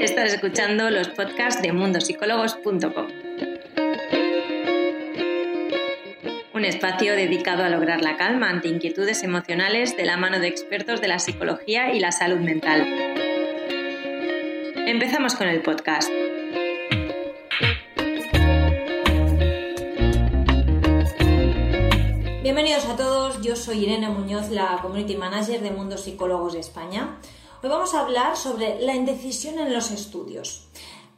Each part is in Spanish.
Estás escuchando los podcasts de mundosicólogos.com. Un espacio dedicado a lograr la calma ante inquietudes emocionales de la mano de expertos de la psicología y la salud mental. Empezamos con el podcast. Bienvenidos a todos, yo soy Irene Muñoz, la Community Manager de Mundo Psicólogos de España. Hoy vamos a hablar sobre la indecisión en los estudios.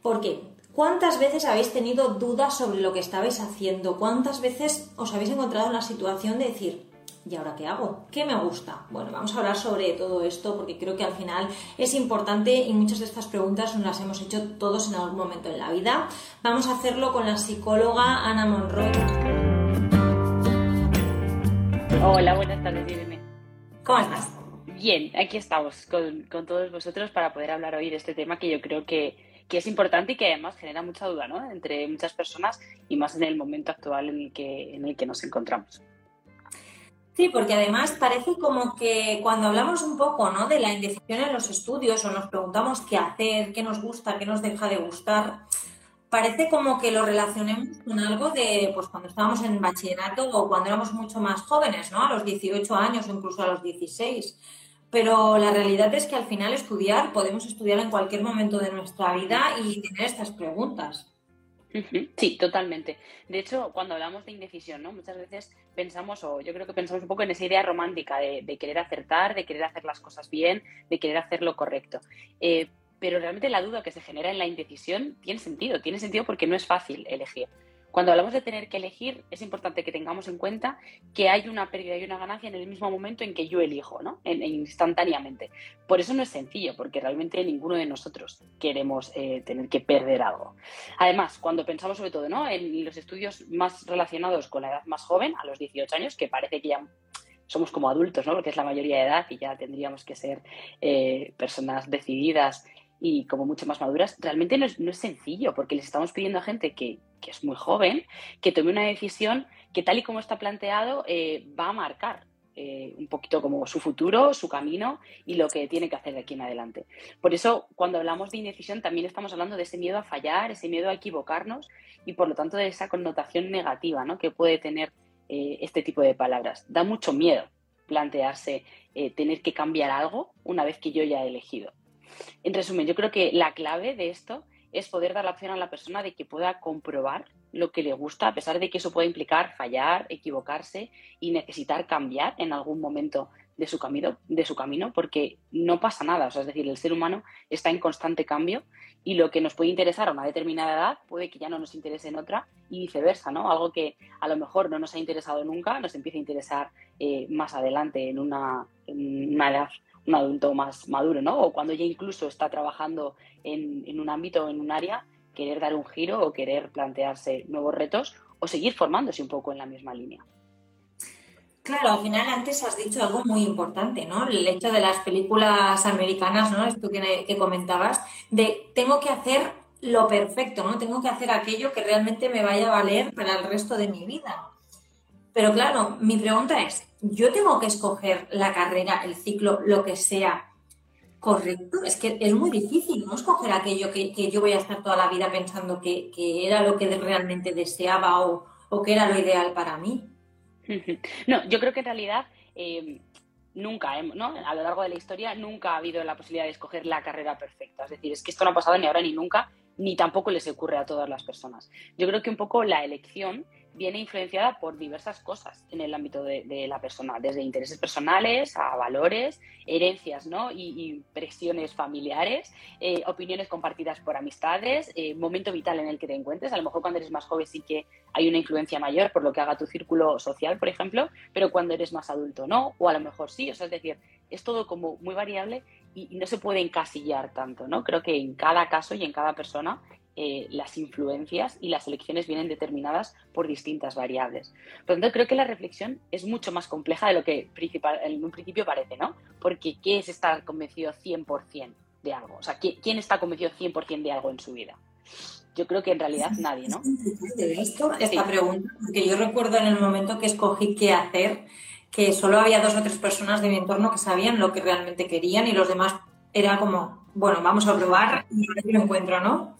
¿Por qué? ¿Cuántas veces habéis tenido dudas sobre lo que estabais haciendo? ¿Cuántas veces os habéis encontrado en la situación de decir, ¿y ahora qué hago? ¿Qué me gusta? Bueno, vamos a hablar sobre todo esto porque creo que al final es importante y muchas de estas preguntas nos las hemos hecho todos en algún momento en la vida. Vamos a hacerlo con la psicóloga Ana Monroy. Hola, buenas tardes, Irene. ¿Cómo estás? Bien, aquí estamos con, todos vosotros para poder hablar hoy de este tema que yo creo que, es importante y que además genera mucha duda ¿no? entre muchas personas y más en el momento actual en el que, en el que nos encontramos. Sí, porque además parece como que cuando hablamos un poco ¿no? de la indecisión en los estudios o nos preguntamos qué hacer, qué nos gusta, qué nos deja de gustar, parece como que lo relacionemos con algo de pues cuando estábamos en bachillerato o cuando éramos mucho más jóvenes, ¿no? A los 18 años o incluso a los 16 pero la realidad es que al final estudiar, podemos estudiar en cualquier momento de nuestra vida y tener estas preguntas. Sí, totalmente. De hecho, cuando hablamos de indecisión, ¿no? Muchas veces pensamos, o yo creo que pensamos un poco en esa idea romántica de, querer acertar, de querer hacer las cosas bien, de querer hacer lo correcto. Eh, pero realmente la duda que se genera en la indecisión tiene sentido, tiene sentido porque no es fácil elegir. Cuando hablamos de tener que elegir, es importante que tengamos en cuenta que hay una pérdida y una ganancia en el mismo momento en que yo elijo, ¿no? instantáneamente. Por eso no es sencillo, porque realmente ninguno de nosotros queremos eh, tener que perder algo. Además, cuando pensamos sobre todo ¿no? en los estudios más relacionados con la edad más joven, a los 18 años, que parece que ya somos como adultos, ¿no? porque es la mayoría de edad y ya tendríamos que ser eh, personas decididas y como mucho más maduras, realmente no es, no es sencillo, porque les estamos pidiendo a gente que, que, es muy joven que tome una decisión que tal y como está planteado eh, va a marcar eh, un poquito como su futuro, su camino y lo que tiene que hacer de aquí en adelante. Por eso, cuando hablamos de indecisión, también estamos hablando de ese miedo a fallar, ese miedo a equivocarnos y por lo tanto de esa connotación negativa ¿no? que puede tener eh, este tipo de palabras. Da mucho miedo plantearse tener que cambiar algo una vez que yo ya he elegido. En resumen, yo creo que la clave de esto es poder dar la opción a la persona de que pueda comprobar lo que le gusta, a pesar de que eso puede implicar fallar, equivocarse y necesitar cambiar en algún momento de su camino, de su camino porque no pasa nada. O sea, es decir, el ser humano está en constante cambio y lo que nos puede interesar a una determinada edad puede que ya no nos interese en otra y viceversa, ¿no? Algo que a lo mejor no nos ha interesado nunca nos empieza a interesar eh, más adelante en una, en una edad un adulto más maduro, ¿no? O cuando ya incluso está trabajando en, un ámbito o en un área, querer dar un giro o querer plantearse nuevos retos o seguir formándose un poco en la misma línea. Claro, al final antes has dicho algo muy importante, ¿no? El hecho de las películas americanas, ¿no? Esto que, que comentabas, de tengo que hacer lo perfecto, ¿no? Tengo que hacer aquello que realmente me vaya a valer para el resto de mi vida. Pero claro, mi pregunta es, yo tengo que escoger la carrera, el ciclo, lo que sea correcto. Es que es muy difícil, ¿no? Escoger aquello que, yo voy a estar toda la vida pensando que, era lo que realmente deseaba o, que era lo ideal para mí. No, yo creo que en realidad eh, nunca, ¿no? A lo largo de la historia nunca ha habido la posibilidad de escoger la carrera perfecta. Es decir, es que esto no ha pasado ni ahora ni nunca, ni tampoco les ocurre a todas las personas. Yo creo que un poco la elección viene influenciada por diversas cosas en el ámbito de, la persona, desde intereses personales a valores, herencias ¿no? y, presiones familiares, eh, opiniones compartidas por amistades, eh, momento vital en el que te encuentres. A lo mejor cuando eres más joven sí que hay una influencia mayor por lo que haga tu círculo social, por ejemplo, pero cuando eres más adulto no, o a lo mejor sí. O sea, es decir, es todo como muy variable y, y no se puede encasillar tanto. ¿no? Creo que en cada caso y en cada persona eh, las influencias y las elecciones vienen determinadas por distintas variables. Por lo tanto, creo que la reflexión es mucho más compleja de lo que en un principio parece, ¿no? Porque ¿qué es estar convencido 100% de algo? O sea, ¿quién está convencido 100% de algo en su vida? Yo creo que en realidad nadie, ¿no? Esto, esta pregunta, porque yo recuerdo en el momento que escogí qué hacer, que solo había dos o tres personas de mi entorno que sabían lo que realmente querían y los demás era como, bueno, vamos a probar y a ver lo encuentro, ¿no?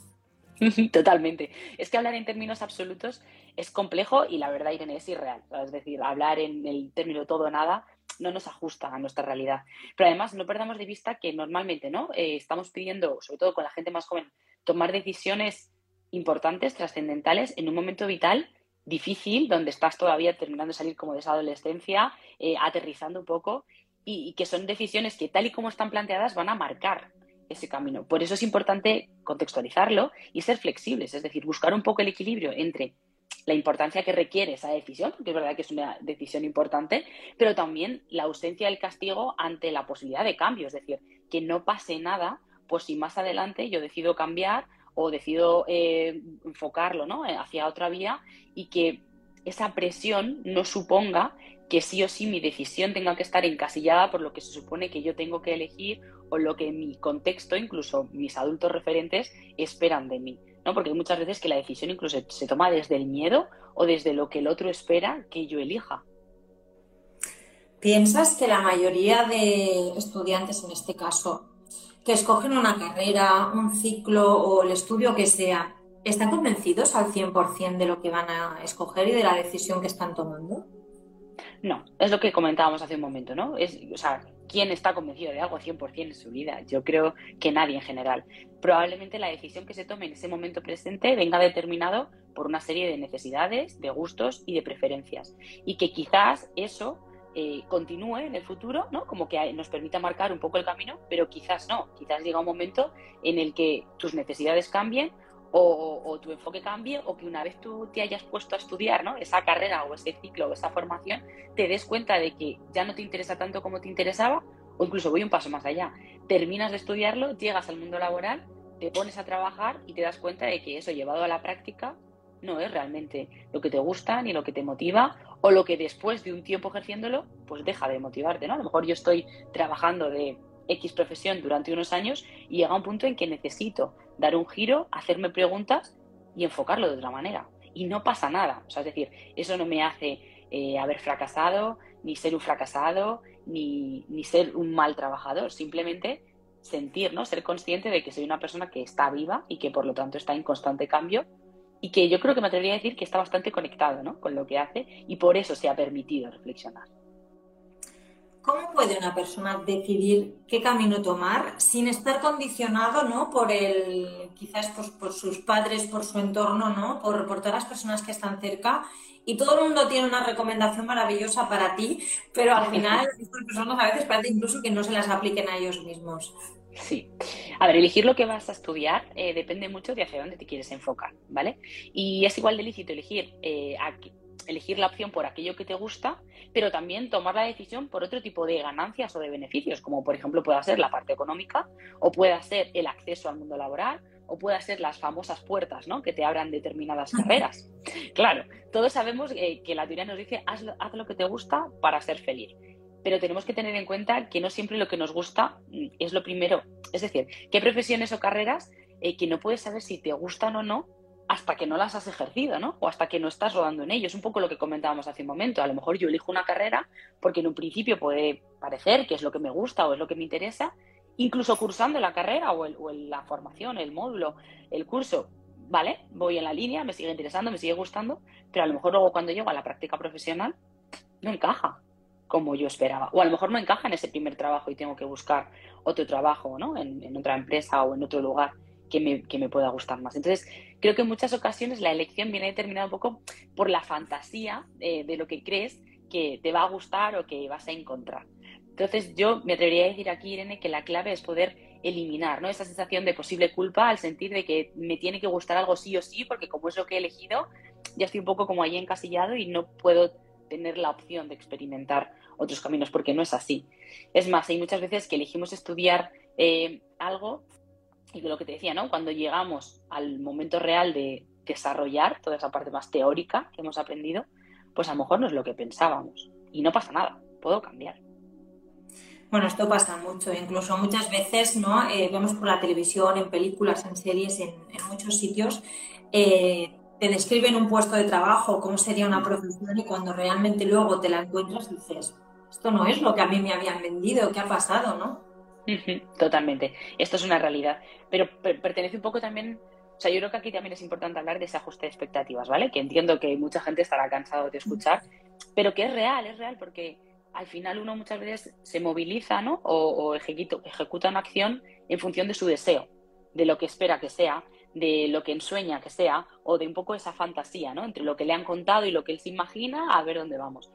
Totalmente. Es que hablar en términos absolutos es complejo y la verdad, Irene, es irreal. Es decir, hablar en el término todo o nada no nos ajusta a nuestra realidad. Pero además, no perdamos de vista que normalmente ¿no? Eh, estamos pidiendo, sobre todo con la gente más joven, tomar decisiones importantes, trascendentales, en un momento vital difícil, donde estás todavía terminando de salir como de esa adolescencia, eh, aterrizando un poco, y, que son decisiones que tal y como están planteadas van a marcar ese camino. Por eso es importante contextualizarlo y ser flexibles, es decir, buscar un poco el equilibrio entre la importancia que requiere esa decisión, porque es verdad que es una decisión importante, pero también la ausencia del castigo ante la posibilidad de cambio, es decir, que no pase nada, pues si más adelante yo decido cambiar o decido eh, enfocarlo ¿no? hacia otra vía y que esa presión no suponga que sí o sí mi decisión tenga que estar encasillada por lo que se supone que yo tengo que elegir o lo que mi contexto, incluso mis adultos referentes, esperan de mí. ¿no? Porque hay muchas veces que la decisión incluso se toma desde el miedo o desde lo que el otro espera que yo elija. ¿Piensas que la mayoría de estudiantes en este caso que escogen una carrera, un ciclo o el estudio que sea, están convencidos al 100% de lo que van a escoger y de la decisión que están tomando? No, es lo que comentábamos hace un momento, ¿no? Es, o sea, ¿quién está convencido de algo 100% en su vida? Yo creo que nadie en general. Probablemente la decisión que se tome en ese momento presente venga determinado por una serie de necesidades, de gustos y de preferencias. Y que quizás eso eh, continúe en el futuro, ¿no? Como que nos permita marcar un poco el camino, pero quizás no. Quizás llega un momento en el que tus necesidades cambien o, tu enfoque cambie o que una vez tú te hayas puesto a estudiar ¿no? esa carrera o ese ciclo o esa formación, te des cuenta de que ya no te interesa tanto como te interesaba o incluso voy un paso más allá. Terminas de estudiarlo, llegas al mundo laboral, te pones a trabajar y te das cuenta de que eso llevado a la práctica no es realmente lo que te gusta ni lo que te motiva o lo que después de un tiempo ejerciéndolo, pues deja de motivarte. A lo mejor yo estoy trabajando de X profesión durante unos años y llega un punto en que necesito dar un giro, hacerme preguntas y enfocarlo de otra manera. Y no pasa nada. O sea, es decir, eso no me hace eh, haber fracasado, ni ser un fracasado, ni, ni, ser un mal trabajador. Simplemente sentir, ¿no? Ser consciente de que soy una persona que está viva y que por lo tanto está en constante cambio y que yo creo que me atrevería a decir que está bastante conectado ¿no? con lo que hace y por eso se ha permitido reflexionar. ¿Cómo puede una persona decidir qué camino tomar sin estar condicionado ¿no? por el, quizás por, sus padres, por su entorno, ¿no? por, por todas las personas que están cerca? Y todo el mundo tiene una recomendación maravillosa para ti, pero al final estas personas a veces parece incluso que no se las apliquen a ellos mismos. Sí. A ver, elegir lo que vas a estudiar eh, depende mucho de hacia dónde te quieres enfocar, ¿vale? Y es igual de lícito elegir, eh, elegir la opción por aquello que te gusta, pero también tomar la decisión por otro tipo de ganancias o de beneficios, como por ejemplo pueda ser la parte económica, o pueda ser el acceso al mundo laboral, o pueda ser las famosas puertas ¿no? que te abran determinadas carreras. Claro, todos sabemos eh, que la teoría nos dice haz lo que te gusta para ser feliz pero tenemos que tener en cuenta que no siempre lo que nos gusta mm, es lo primero. Es decir, qué profesiones o carreras eh, que no puedes saber si te gustan o no hasta que no las has ejercido, ¿no? O hasta que no estás rodando en ello. Es un poco lo que comentábamos hace un momento. A lo mejor yo elijo una carrera porque en un principio puede parecer que es lo que me gusta o es lo que me interesa, incluso cursando la carrera o, o la formación, el módulo, el curso, ¿vale? Voy en la línea, me sigue interesando, me sigue gustando, pero a lo mejor luego cuando llego a la práctica profesional no encaja como yo esperaba. O a lo mejor no encaja en ese primer trabajo y tengo que buscar otro trabajo, ¿no? En, otra empresa o en otro lugar que me, pueda gustar más. Entonces, creo que en muchas ocasiones la elección viene determinada un poco por la fantasía eh, de lo que crees que te va a gustar o que vas a encontrar. Entonces, yo me atrevería a decir aquí, Irene, que la clave es poder eliminar ¿no? esa sensación de posible culpa al sentir de que me tiene que gustar algo sí o sí, porque como es lo que he elegido, ya estoy un poco como ahí encasillado y no puedo tener la opción de experimentar otros caminos, porque no es así. Es más, hay muchas veces que elegimos estudiar eh, algo y lo que te decía, ¿no? Cuando llegamos al momento real de desarrollar toda esa parte más teórica que hemos aprendido, pues a lo mejor no es lo que pensábamos. Y no pasa nada, puedo cambiar. Bueno, esto pasa mucho, incluso muchas veces, ¿no? Eh, vemos por la televisión, en películas, en series, en, muchos sitios, eh, te describen un puesto de trabajo, cómo sería una profesión y cuando realmente luego te la encuentras dices, esto no es lo que a mí me habían vendido, ¿qué ha pasado, no? Totalmente. Esto es una realidad. Pero pertenece un poco también. O sea, yo creo que aquí también es importante hablar de ese ajuste de expectativas, ¿vale? Que entiendo que mucha gente estará cansado de escuchar, pero que es real, es real, porque al final uno muchas veces se moviliza, ¿no? O, ejecuta una acción en función de su deseo, de lo que espera que sea, de lo que ensueña que sea, o de un poco esa fantasía, ¿no? Entre lo que le han contado y lo que él se imagina, a ver dónde vamos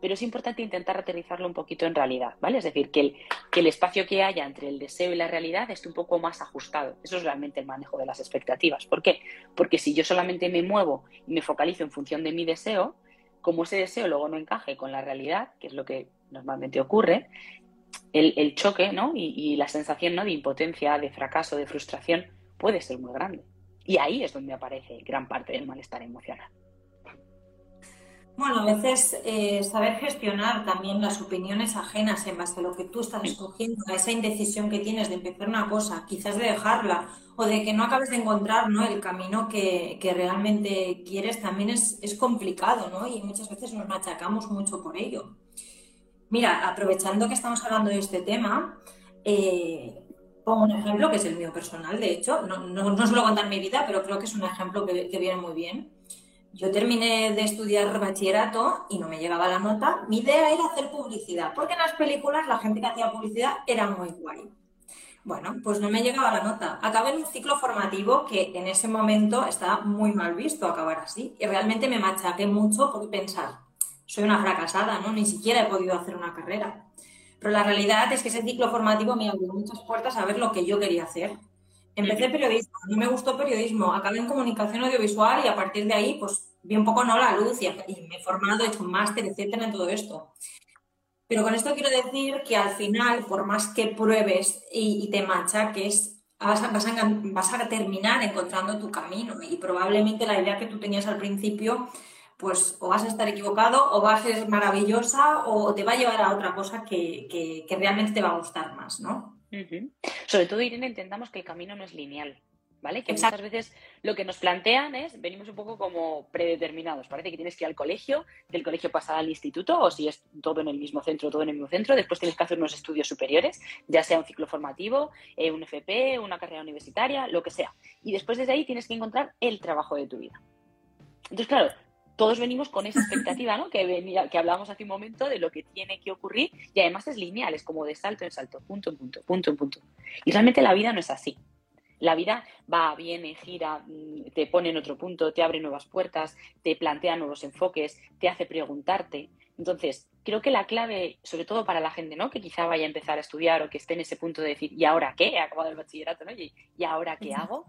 pero es importante intentar aterrizarlo un poquito en realidad, ¿vale? Es decir, que el, que el espacio que haya entre el deseo y la realidad esté un poco más ajustado. Eso es realmente el manejo de las expectativas. ¿Por qué? Porque si yo solamente me muevo y me focalizo en función de mi deseo, como ese deseo luego no encaje con la realidad, que es lo que normalmente ocurre, el, choque ¿no? y, y la sensación ¿no? de impotencia, de fracaso, de frustración puede ser muy grande. Y ahí es donde aparece gran parte del malestar emocional. Bueno, a veces eh, saber gestionar también las opiniones ajenas en base a lo que tú estás escogiendo, a esa indecisión que tienes de empezar una cosa, quizás de dejarla o de que no acabes de encontrar ¿no? el camino que, realmente quieres, también es, complicado ¿no? y muchas veces nos machacamos mucho por ello. Mira, aprovechando que estamos hablando de este tema, eh, pongo un ejemplo que es el mío personal, de hecho, no, no, suelo contar mi vida, pero creo que es un ejemplo que, que viene muy bien. Yo terminé de estudiar bachillerato y no me llegaba la nota. Mi idea era hacer publicidad, porque en las películas la gente que hacía publicidad era muy guay. Bueno, pues no me llegaba la nota. Acabé en un ciclo formativo que en ese momento estaba muy mal visto acabar así. Y realmente me machaqué mucho por pensar, soy una fracasada, ¿no? Ni siquiera he podido hacer una carrera. Pero la realidad es que ese ciclo formativo me abrió muchas puertas a ver lo que yo quería hacer. Empecé periodismo, no me gustó periodismo, acabé en comunicación audiovisual y a partir de ahí, pues vi un poco no la luz y, me he formado, he hecho un máster, etcétera, en todo esto. Pero con esto quiero decir que al final, por más que pruebes y, te machaques, vas a, vas, a, vas a terminar encontrando tu camino y probablemente la idea que tú tenías al principio pues o vas a estar equivocado o vas a ser maravillosa o te va a llevar a otra cosa que, que, que realmente te va a gustar más, ¿no? Sobre todo, Irene, entendamos que el camino no es lineal. ¿Vale? Que muchas veces lo que nos plantean es, venimos un poco como predeterminados. Parece que tienes que ir al colegio, del colegio pasar al instituto, o si es todo en el mismo centro, todo en el mismo centro. Después tienes que hacer unos estudios superiores, ya sea un ciclo formativo, eh, un FP, una carrera universitaria, lo que sea. Y después desde ahí tienes que encontrar el trabajo de tu vida. Entonces, claro, todos venimos con esa expectativa, ¿no? Que, venía, que hablábamos hace un momento de lo que tiene que ocurrir y además es lineal, es como de salto en salto, punto en punto, punto en punto. Y realmente la vida no es así. La vida va, viene, gira, mm, te pone en otro punto, te abre nuevas puertas, te plantea nuevos enfoques, te hace preguntarte. Entonces, creo que la clave, sobre todo para la gente, ¿no? Que quizá vaya a empezar a estudiar o que esté en ese punto de decir, ¿y ahora qué? He acabado el bachillerato, ¿no? ¿Y, ¿y ahora qué hago?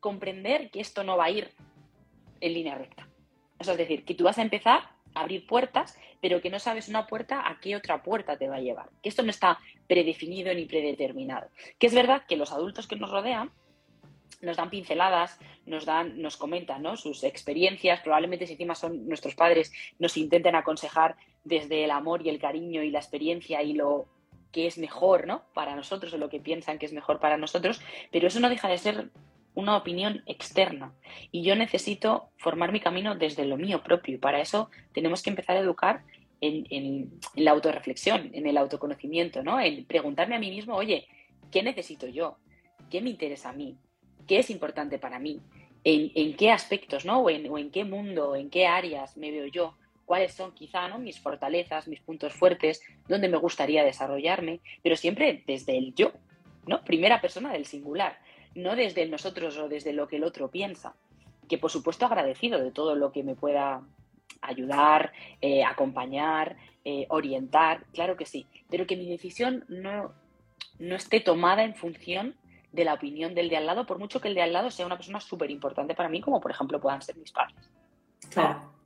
Comprender que esto no va a ir en línea recta es decir, que tú vas a empezar a abrir puertas, pero que no sabes una puerta a qué otra puerta te va a llevar. Que esto no está predefinido ni predeterminado. Que es verdad que los adultos que nos rodean nos dan pinceladas, nos dan, nos comentan ¿no? sus experiencias, probablemente si encima son nuestros padres, nos intenten aconsejar desde el amor y el cariño y la experiencia y lo que es mejor ¿no? para nosotros o lo que piensan que es mejor para nosotros, pero eso no deja de ser una opinión externa y yo necesito formar mi camino desde lo mío propio y para eso tenemos que empezar a educar en, la autorreflexión, en el autoconocimiento, ¿no? En preguntarme a mí mismo, oye, ¿qué necesito yo? ¿Qué me interesa a mí? ¿Qué es importante para mí? ¿En, qué aspectos, ¿no? O en, qué mundo, en qué áreas me veo yo? cuáles son quizá ¿no? mis fortalezas, mis puntos fuertes, dónde me gustaría desarrollarme, pero siempre desde el yo, ¿no? Primera persona del singular no desde nosotros o desde lo que el otro piensa, que por supuesto agradecido de todo lo que me pueda ayudar, eh, acompañar, eh, orientar, claro que sí, pero que mi decisión no, no esté tomada en función de la opinión del de al lado, por mucho que el de al lado sea una persona súper importante para mí, como por ejemplo puedan ser mis padres. Claro.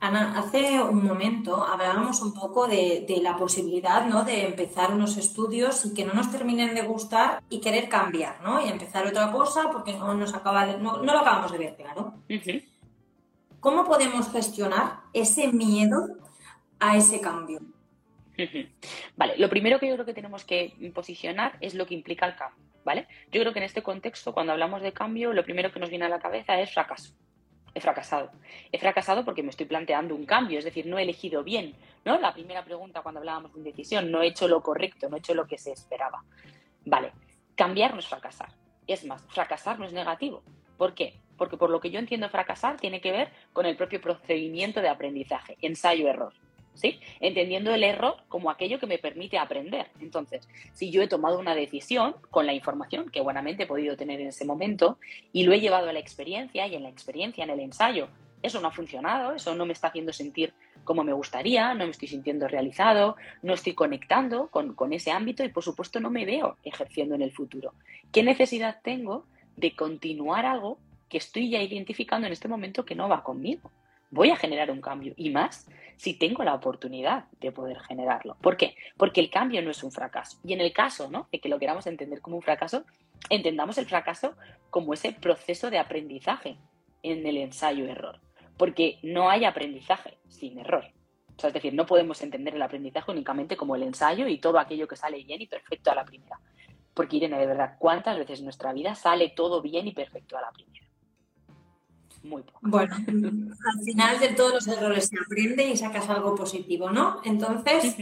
Ana, hace un momento hablábamos un poco de, la posibilidad ¿no? de empezar unos estudios y que no nos terminen de gustar y querer cambiar, ¿no? Y empezar otra cosa porque no nos acaba no, lo acabamos de ver claro. ¿Cómo podemos gestionar ese miedo a ese cambio? Vale, lo primero que yo creo que tenemos que posicionar es lo que implica el cambio, ¿vale? Yo creo que en este contexto, cuando hablamos de cambio, lo primero que nos viene a la cabeza es fracaso he fracasado. He fracasado porque me estoy planteando un cambio, es decir, no he elegido bien, ¿no? La primera pregunta cuando hablábamos de indecisión, no he hecho lo correcto, no he hecho lo que se esperaba. Vale, cambiar no es fracasar. Es más, fracasar no es negativo. ¿Por qué? Porque por lo que yo entiendo fracasar tiene que ver con el propio procedimiento de aprendizaje, ensayo-error. ¿Sí? Entendiendo el error como aquello que me permite aprender. Entonces, si yo he tomado una decisión con la información que buenamente he podido tener en ese momento y lo he llevado a la experiencia y en la experiencia, en el ensayo, eso no ha funcionado, eso no me está haciendo sentir como me gustaría, no me estoy sintiendo realizado, no estoy conectando con, con ese ámbito y por supuesto no me veo ejerciendo en el futuro. ¿Qué necesidad tengo de continuar algo que estoy ya identificando en este momento que no va conmigo? Voy a generar un cambio y más si tengo la oportunidad de poder generarlo. ¿Por qué? Porque el cambio no es un fracaso. Y en el caso ¿no? de que lo queramos entender como un fracaso, entendamos el fracaso como ese proceso de aprendizaje en el ensayo-error. Porque no hay aprendizaje sin error. Es decir, no podemos entender el aprendizaje únicamente como el ensayo y todo aquello que sale bien y perfecto a la primera. Porque Irene, de verdad, ¿cuántas veces en nuestra vida sale todo bien y perfecto a la primera? Muy poco. Bueno, al final de todos los errores se aprende y sacas algo positivo, ¿no? Entonces,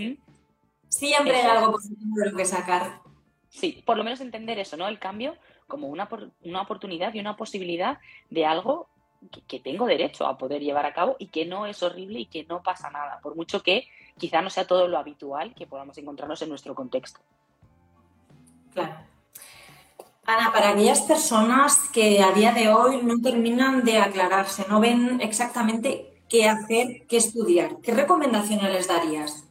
siempre hay algo positivo de lo que sacar. Sí, por lo menos entender eso, ¿no? El cambio como una, una oportunidad y una posibilidad de algo que, tengo derecho a poder llevar a cabo y que no es horrible y que no pasa nada, por mucho que quizá no sea todo lo habitual que podamos encontrarnos en nuestro contexto. Claro. Ana, para aquellas personas que a día de hoy no terminan de aclararse, no ven exactamente qué hacer, qué estudiar, ¿qué recomendaciones les darías?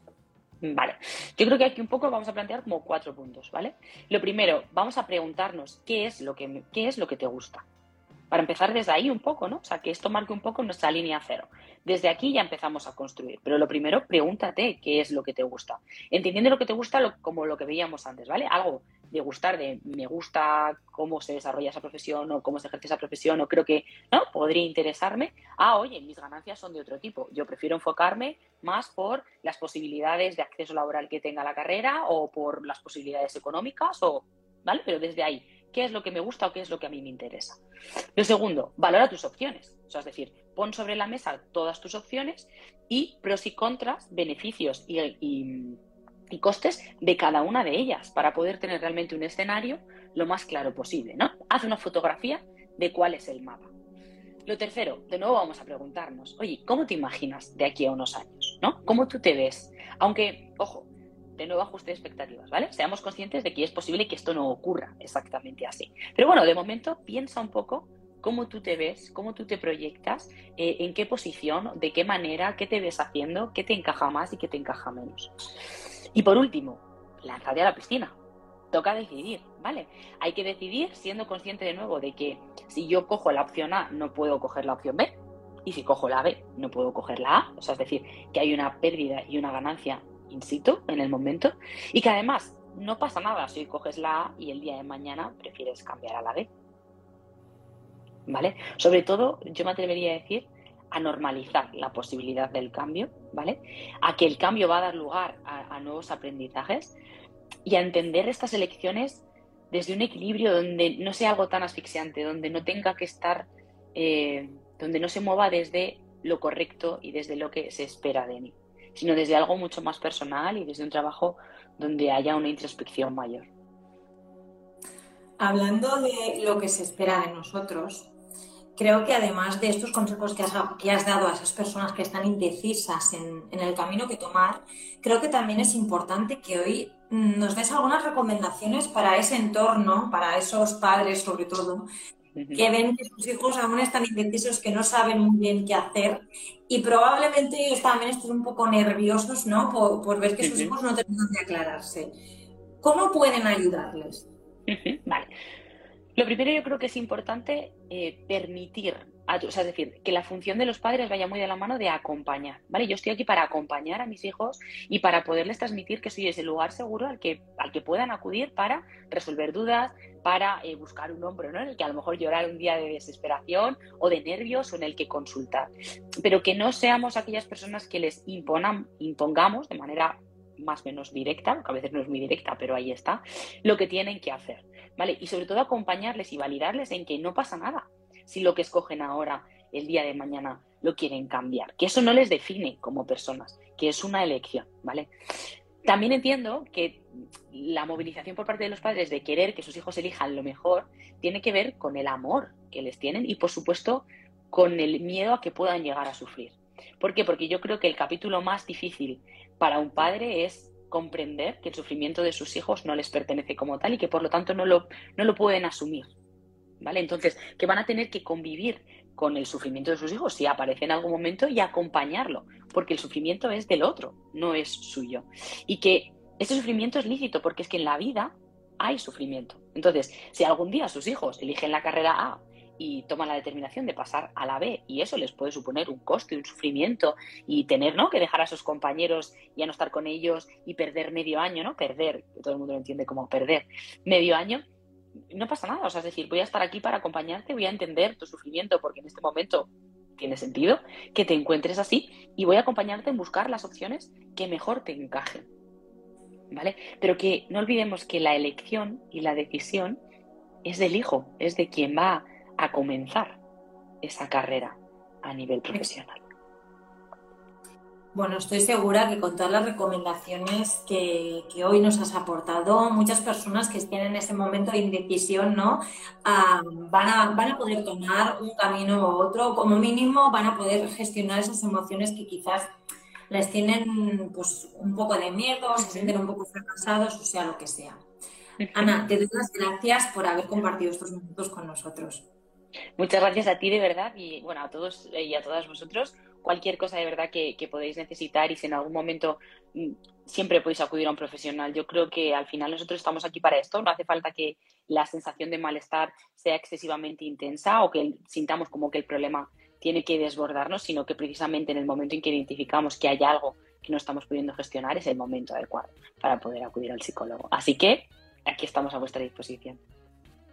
Vale, yo creo que aquí un poco vamos a plantear como cuatro puntos, ¿vale? Lo primero, vamos a preguntarnos qué es lo que, qué es lo que te gusta. Para empezar desde ahí un poco, ¿no? O sea, que esto marque un poco nuestra línea cero. Desde aquí ya empezamos a construir. Pero lo primero, pregúntate qué es lo que te gusta. Entendiendo lo que te gusta como lo que veíamos antes, ¿vale? Algo de gustar, de me gusta cómo se desarrolla esa profesión o cómo se ejerce esa profesión o creo que, ¿no? Podría interesarme. Ah, oye, mis ganancias son de otro tipo. Yo prefiero enfocarme más por las posibilidades de acceso laboral que tenga la carrera o por las posibilidades económicas o, ¿vale? Pero desde ahí qué es lo que me gusta o qué es lo que a mí me interesa. Lo segundo, valora tus opciones. Es decir, pon sobre la mesa todas tus opciones y pros y contras, beneficios y, costes de cada una de ellas para poder tener realmente un escenario lo más claro posible. ¿no? Haz una fotografía de cuál es el mapa. Lo tercero, de nuevo vamos a preguntarnos, oye, ¿cómo te imaginas de aquí a unos años? ¿no? ¿Cómo tú te ves? Aunque, ojo, de nuevo ajuste expectativas, ¿vale? Seamos conscientes de que es posible que esto no ocurra exactamente así. Pero bueno, de momento piensa un poco cómo tú te ves, cómo tú te proyectas, eh, en qué posición, de qué manera, qué te ves haciendo, qué te encaja más y qué te encaja menos. Y por último, lánzate a la piscina. Toca decidir, ¿vale? Hay que decidir siendo consciente de nuevo de que si yo cojo la opción A, no puedo coger la opción B. Y si cojo la B, no puedo coger la A. O sea, es decir, que hay una pérdida y una ganancia in situ, en el momento, y que además no pasa nada si coges la A y el día de mañana prefieres cambiar a la B. ¿Vale? Sobre todo, yo me atrevería a decir a normalizar la posibilidad del cambio, ¿vale? A que el cambio va a dar lugar a, nuevos aprendizajes y a entender estas elecciones desde un equilibrio donde no sea algo tan asfixiante, donde no tenga que estar, eh, donde no se mueva desde lo correcto y desde lo que se espera de mí sino desde algo mucho más personal y desde un trabajo donde haya una introspección mayor. Hablando de lo que se espera de nosotros, creo que además de estos consejos que has, dado a esas personas que están indecisas en, en, el camino que tomar, creo que también es importante que hoy nos des algunas recomendaciones para ese entorno, para esos padres sobre todo, que ven que sus hijos aún están indecisos, que no saben muy bien qué hacer y probablemente ellos también estén un poco nerviosos, ¿no? Por, ver que sus hijos no terminan de aclararse. ¿Cómo pueden ayudarles? Vale. Lo primero yo creo que es importante eh, permitir o sea, es decir, que la función de los padres vaya muy de la mano de acompañar, ¿vale? Yo estoy aquí para acompañar a mis hijos y para poderles transmitir que soy ese lugar seguro al que, al que puedan acudir para resolver dudas, para eh, buscar un hombro, ¿no? En el que a lo mejor llorar un día de desesperación o de nervios o en el que consultar. Pero que no seamos aquellas personas que les imponan, impongamos de manera más o menos directa, que a veces no es muy directa, pero ahí está, lo que tienen que hacer, ¿vale? Y sobre todo acompañarles y validarles en que no pasa nada si lo que escogen ahora el día de mañana lo quieren cambiar, que eso no les define como personas, que es una elección, ¿vale? También entiendo que la movilización por parte de los padres de querer que sus hijos elijan lo mejor tiene que ver con el amor que les tienen y, por supuesto, con el miedo a que puedan llegar a sufrir. ¿Por qué? Porque yo creo que el capítulo más difícil para un padre es comprender que el sufrimiento de sus hijos no les pertenece como tal y que por lo tanto no lo, no lo pueden asumir. ¿Vale? Entonces, que van a tener que convivir con el sufrimiento de sus hijos si aparece en algún momento y acompañarlo, porque el sufrimiento es del otro, no es suyo. Y que ese sufrimiento es lícito, porque es que en la vida hay sufrimiento. Entonces, si algún día sus hijos eligen la carrera A y toman la determinación de pasar a la B y eso les puede suponer un coste, un sufrimiento y tener ¿no? que dejar a sus compañeros y a no estar con ellos y perder medio año, ¿no? Perder, que todo el mundo lo entiende como perder medio año, no pasa nada. O sea, es decir, voy a estar aquí para acompañarte, voy a entender tu sufrimiento porque en este momento tiene sentido que te encuentres así y voy a acompañarte en buscar las opciones que mejor te encajen. ¿Vale? Pero que no olvidemos que la elección y la decisión es del hijo, es de quien va a comenzar esa carrera a nivel profesional. Bueno, estoy segura que con todas las recomendaciones que, hoy nos has aportado, muchas personas que estén en ese momento de indecisión, ¿no? Ah, van, a, van a poder tomar un camino u otro, como mínimo van a poder gestionar esas emociones que quizás les tienen pues, un poco de miedo, se sienten un poco fracasados, o sea, lo que sea. Ana, te doy las gracias por haber compartido estos minutos con nosotros. Muchas gracias a ti de verdad y bueno, a todos y a todas vosotros. Cualquier cosa de verdad que, podéis necesitar y si en algún momento mm, siempre podéis acudir a un profesional. Yo creo que al final nosotros estamos aquí para esto. No hace falta que la sensación de malestar sea excesivamente intensa o que sintamos como que el problema tiene que desbordarnos, sino que precisamente en el momento en que identificamos que hay algo que no estamos pudiendo gestionar es el momento adecuado para poder acudir al psicólogo. Así que aquí estamos a vuestra disposición.